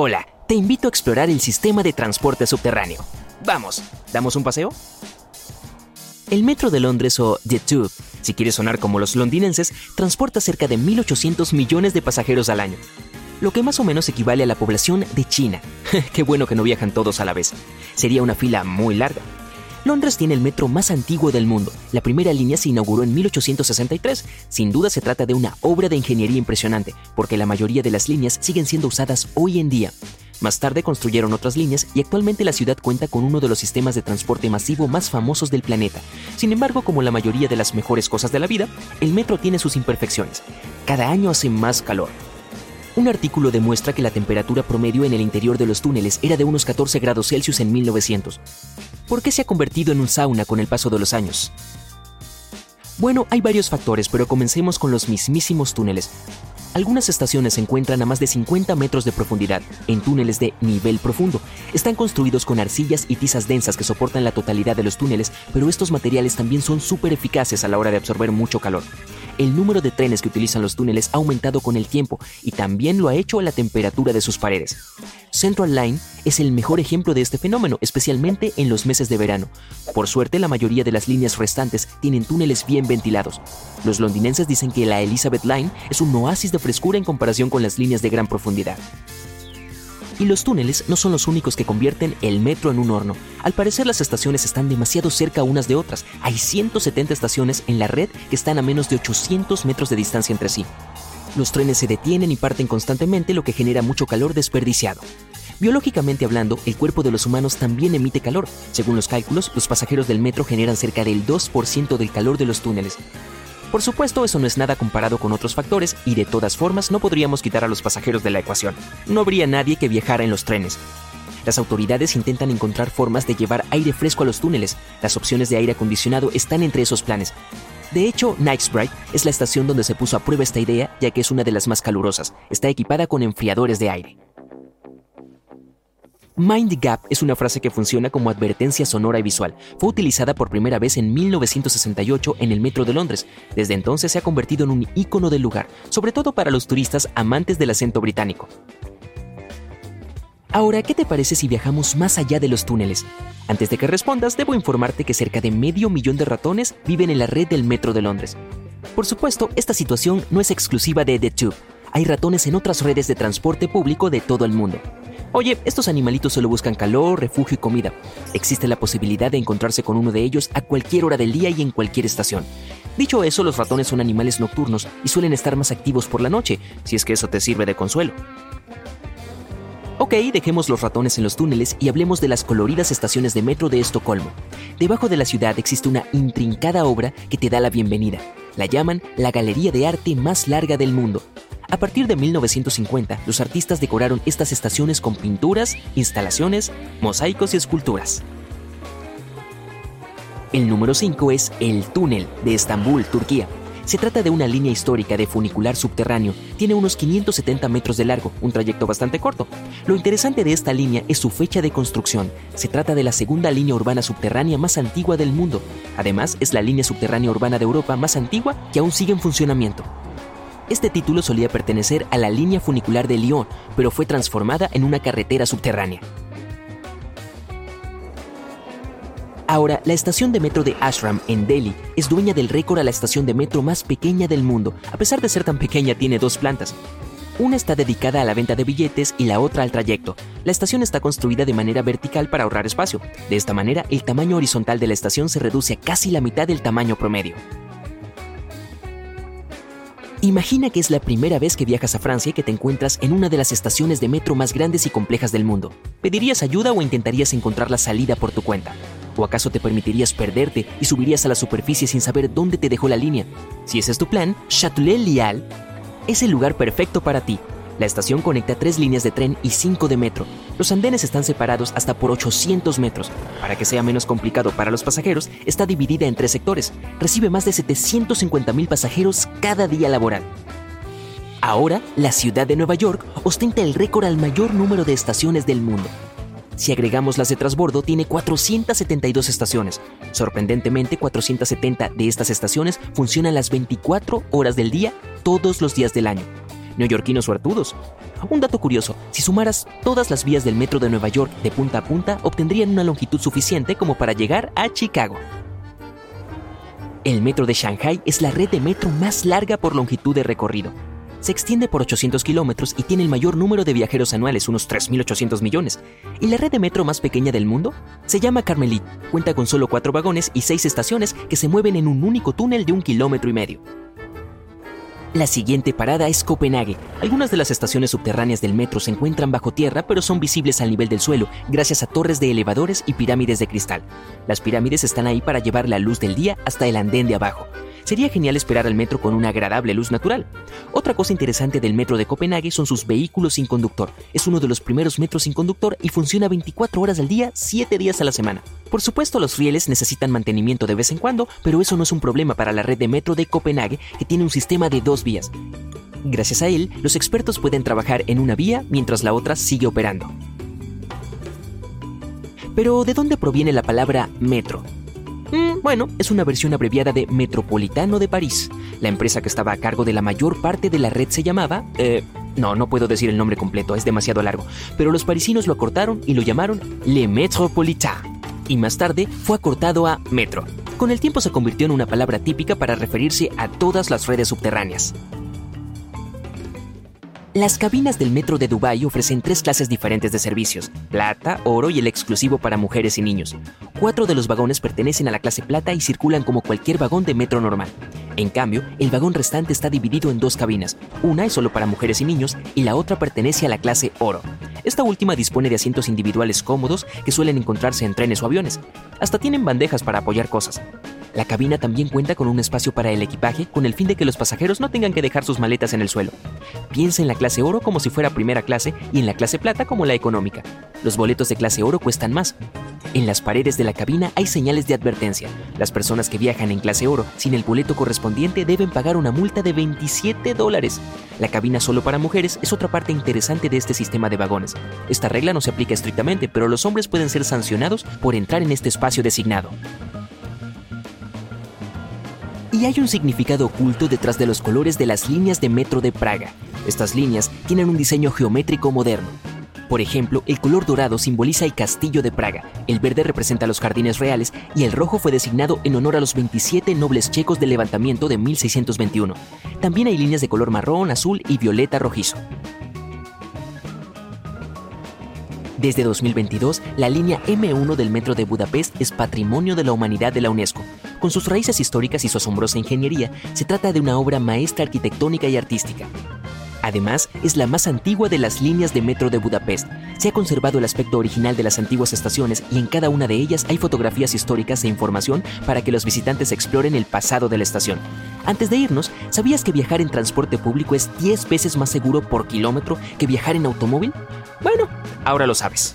Hola, te invito a explorar el sistema de transporte subterráneo. Vamos, ¿damos un paseo? El metro de Londres o The Tube, si quieres sonar como los londinenses, transporta cerca de 1.800 millones de pasajeros al año, lo que más o menos equivale a la población de China. Qué bueno que no viajan todos a la vez. Sería una fila muy larga. Londres tiene el metro más antiguo del mundo. La primera línea se inauguró en 1863. Sin duda se trata de una obra de ingeniería impresionante, porque la mayoría de las líneas siguen siendo usadas hoy en día. Más tarde construyeron otras líneas y actualmente la ciudad cuenta con uno de los sistemas de transporte masivo más famosos del planeta. Sin embargo, como la mayoría de las mejores cosas de la vida, el metro tiene sus imperfecciones. Cada año hace más calor. Un artículo demuestra que la temperatura promedio en el interior de los túneles era de unos 14 grados Celsius en 1900. ¿Por qué se ha convertido en un sauna con el paso de los años? Bueno, hay varios factores, pero comencemos con los mismísimos túneles. Algunas estaciones se encuentran a más de 50 metros de profundidad, en túneles de nivel profundo. Están construidos con arcillas y tizas densas que soportan la totalidad de los túneles, pero estos materiales también son súper eficaces a la hora de absorber mucho calor. El número de trenes que utilizan los túneles ha aumentado con el tiempo y también lo ha hecho la temperatura de sus paredes. Central Line es el mejor ejemplo de este fenómeno, especialmente en los meses de verano. Por suerte, la mayoría de las líneas restantes tienen túneles bien ventilados. Los londinenses dicen que la Elizabeth Line es un oasis de frescura en comparación con las líneas de gran profundidad. Y los túneles no son los únicos que convierten el metro en un horno. Al parecer las estaciones están demasiado cerca unas de otras. Hay 170 estaciones en la red que están a menos de 800 metros de distancia entre sí. Los trenes se detienen y parten constantemente, lo que genera mucho calor desperdiciado. Biológicamente hablando, el cuerpo de los humanos también emite calor. Según los cálculos, los pasajeros del metro generan cerca del 2% del calor de los túneles. Por supuesto, eso no es nada comparado con otros factores y de todas formas no podríamos quitar a los pasajeros de la ecuación. No habría nadie que viajara en los trenes. Las autoridades intentan encontrar formas de llevar aire fresco a los túneles. Las opciones de aire acondicionado están entre esos planes. De hecho, Knightsbridge es la estación donde se puso a prueba esta idea, ya que es una de las más calurosas. Está equipada con enfriadores de aire. Mind the Gap es una frase que funciona como advertencia sonora y visual. Fue utilizada por primera vez en 1968 en el metro de Londres. Desde entonces se ha convertido en un icono del lugar, sobre todo para los turistas amantes del acento británico. Ahora, ¿qué te parece si viajamos más allá de los túneles? Antes de que respondas, debo informarte que cerca de medio millón de ratones viven en la red del metro de Londres. Por supuesto, esta situación no es exclusiva de The Tube. Hay ratones en otras redes de transporte público de todo el mundo. Oye, estos animalitos solo buscan calor, refugio y comida. Existe la posibilidad de encontrarse con uno de ellos a cualquier hora del día y en cualquier estación. Dicho eso, los ratones son animales nocturnos y suelen estar más activos por la noche, si es que eso te sirve de consuelo. Ok, dejemos los ratones en los túneles y hablemos de las coloridas estaciones de metro de Estocolmo. Debajo de la ciudad existe una intrincada obra que te da la bienvenida. La llaman la galería de arte más larga del mundo. A partir de 1950, los artistas decoraron estas estaciones con pinturas, instalaciones, mosaicos y esculturas. El número 5 es el túnel de Estambul, Turquía. Se trata de una línea histórica de funicular subterráneo. Tiene unos 570 metros de largo, un trayecto bastante corto. Lo interesante de esta línea es su fecha de construcción. Se trata de la segunda línea urbana subterránea más antigua del mundo. Además, es la línea subterránea urbana de Europa más antigua que aún sigue en funcionamiento. Este título solía pertenecer a la línea funicular de Lyon, pero fue transformada en una carretera subterránea. Ahora, la estación de metro de Ashram en Delhi es dueña del récord a la estación de metro más pequeña del mundo. A pesar de ser tan pequeña, tiene dos plantas. Una está dedicada a la venta de billetes y la otra al trayecto. La estación está construida de manera vertical para ahorrar espacio. De esta manera, el tamaño horizontal de la estación se reduce a casi la mitad del tamaño promedio. Imagina que es la primera vez que viajas a Francia y que te encuentras en una de las estaciones de metro más grandes y complejas del mundo. ¿Pedirías ayuda o intentarías encontrar la salida por tu cuenta? ¿O acaso te permitirías perderte y subirías a la superficie sin saber dónde te dejó la línea? Si ese es tu plan, Châtelet-Lial es el lugar perfecto para ti. La estación conecta tres líneas de tren y cinco de metro. Los andenes están separados hasta por 800 metros. Para que sea menos complicado para los pasajeros, está dividida en tres sectores. Recibe más de 750 mil pasajeros cada día laboral. Ahora, la ciudad de Nueva York ostenta el récord al mayor número de estaciones del mundo. Si agregamos las de transbordo, tiene 472 estaciones. Sorprendentemente, 470 de estas estaciones funcionan las 24 horas del día, todos los días del año. Neoyorquinos suertudos. Un dato curioso, si sumaras todas las vías del metro de Nueva York de punta a punta, obtendrían una longitud suficiente como para llegar a Chicago. El metro de Shanghai es la red de metro más larga por longitud de recorrido se extiende por 800 kilómetros y tiene el mayor número de viajeros anuales, unos 3.800 millones. ¿Y la red de metro más pequeña del mundo? Se llama Carmelit. Cuenta con solo cuatro vagones y seis estaciones que se mueven en un único túnel de un kilómetro y medio. La siguiente parada es Copenhague. Algunas de las estaciones subterráneas del metro se encuentran bajo tierra, pero son visibles al nivel del suelo, gracias a torres de elevadores y pirámides de cristal. Las pirámides están ahí para llevar la luz del día hasta el andén de abajo. Sería genial esperar al metro con una agradable luz natural. Otra cosa interesante del metro de Copenhague son sus vehículos sin conductor. Es uno de los primeros metros sin conductor y funciona 24 horas al día, 7 días a la semana. Por supuesto, los rieles necesitan mantenimiento de vez en cuando, pero eso no es un problema para la red de metro de Copenhague, que tiene un sistema de dos vías. Gracias a él, los expertos pueden trabajar en una vía mientras la otra sigue operando. Pero, ¿de dónde proviene la palabra metro? Bueno, es una versión abreviada de Metropolitano de París. La empresa que estaba a cargo de la mayor parte de la red se llamaba... Eh, no, no puedo decir el nombre completo, es demasiado largo, pero los parisinos lo acortaron y lo llamaron Le Métropolitain. Y más tarde fue acortado a Metro. Con el tiempo se convirtió en una palabra típica para referirse a todas las redes subterráneas. Las cabinas del metro de Dubái ofrecen tres clases diferentes de servicios, plata, oro y el exclusivo para mujeres y niños. Cuatro de los vagones pertenecen a la clase plata y circulan como cualquier vagón de metro normal. En cambio, el vagón restante está dividido en dos cabinas, una es solo para mujeres y niños y la otra pertenece a la clase oro. Esta última dispone de asientos individuales cómodos que suelen encontrarse en trenes o aviones. Hasta tienen bandejas para apoyar cosas. La cabina también cuenta con un espacio para el equipaje con el fin de que los pasajeros no tengan que dejar sus maletas en el suelo. Piensa en la clase oro como si fuera primera clase y en la clase plata como la económica. Los boletos de clase oro cuestan más. En las paredes de la cabina hay señales de advertencia. Las personas que viajan en clase oro sin el boleto correspondiente deben pagar una multa de 27 dólares. La cabina solo para mujeres es otra parte interesante de este sistema de vagones. Esta regla no se aplica estrictamente, pero los hombres pueden ser sancionados por entrar en este espacio designado. Y hay un significado oculto detrás de los colores de las líneas de metro de Praga. Estas líneas tienen un diseño geométrico moderno. Por ejemplo, el color dorado simboliza el castillo de Praga, el verde representa los jardines reales y el rojo fue designado en honor a los 27 nobles checos del levantamiento de 1621. También hay líneas de color marrón, azul y violeta rojizo. Desde 2022, la línea M1 del metro de Budapest es Patrimonio de la Humanidad de la UNESCO. Con sus raíces históricas y su asombrosa ingeniería, se trata de una obra maestra arquitectónica y artística. Además, es la más antigua de las líneas de metro de Budapest. Se ha conservado el aspecto original de las antiguas estaciones y en cada una de ellas hay fotografías históricas e información para que los visitantes exploren el pasado de la estación. Antes de irnos, ¿sabías que viajar en transporte público es 10 veces más seguro por kilómetro que viajar en automóvil? Bueno, ahora lo sabes.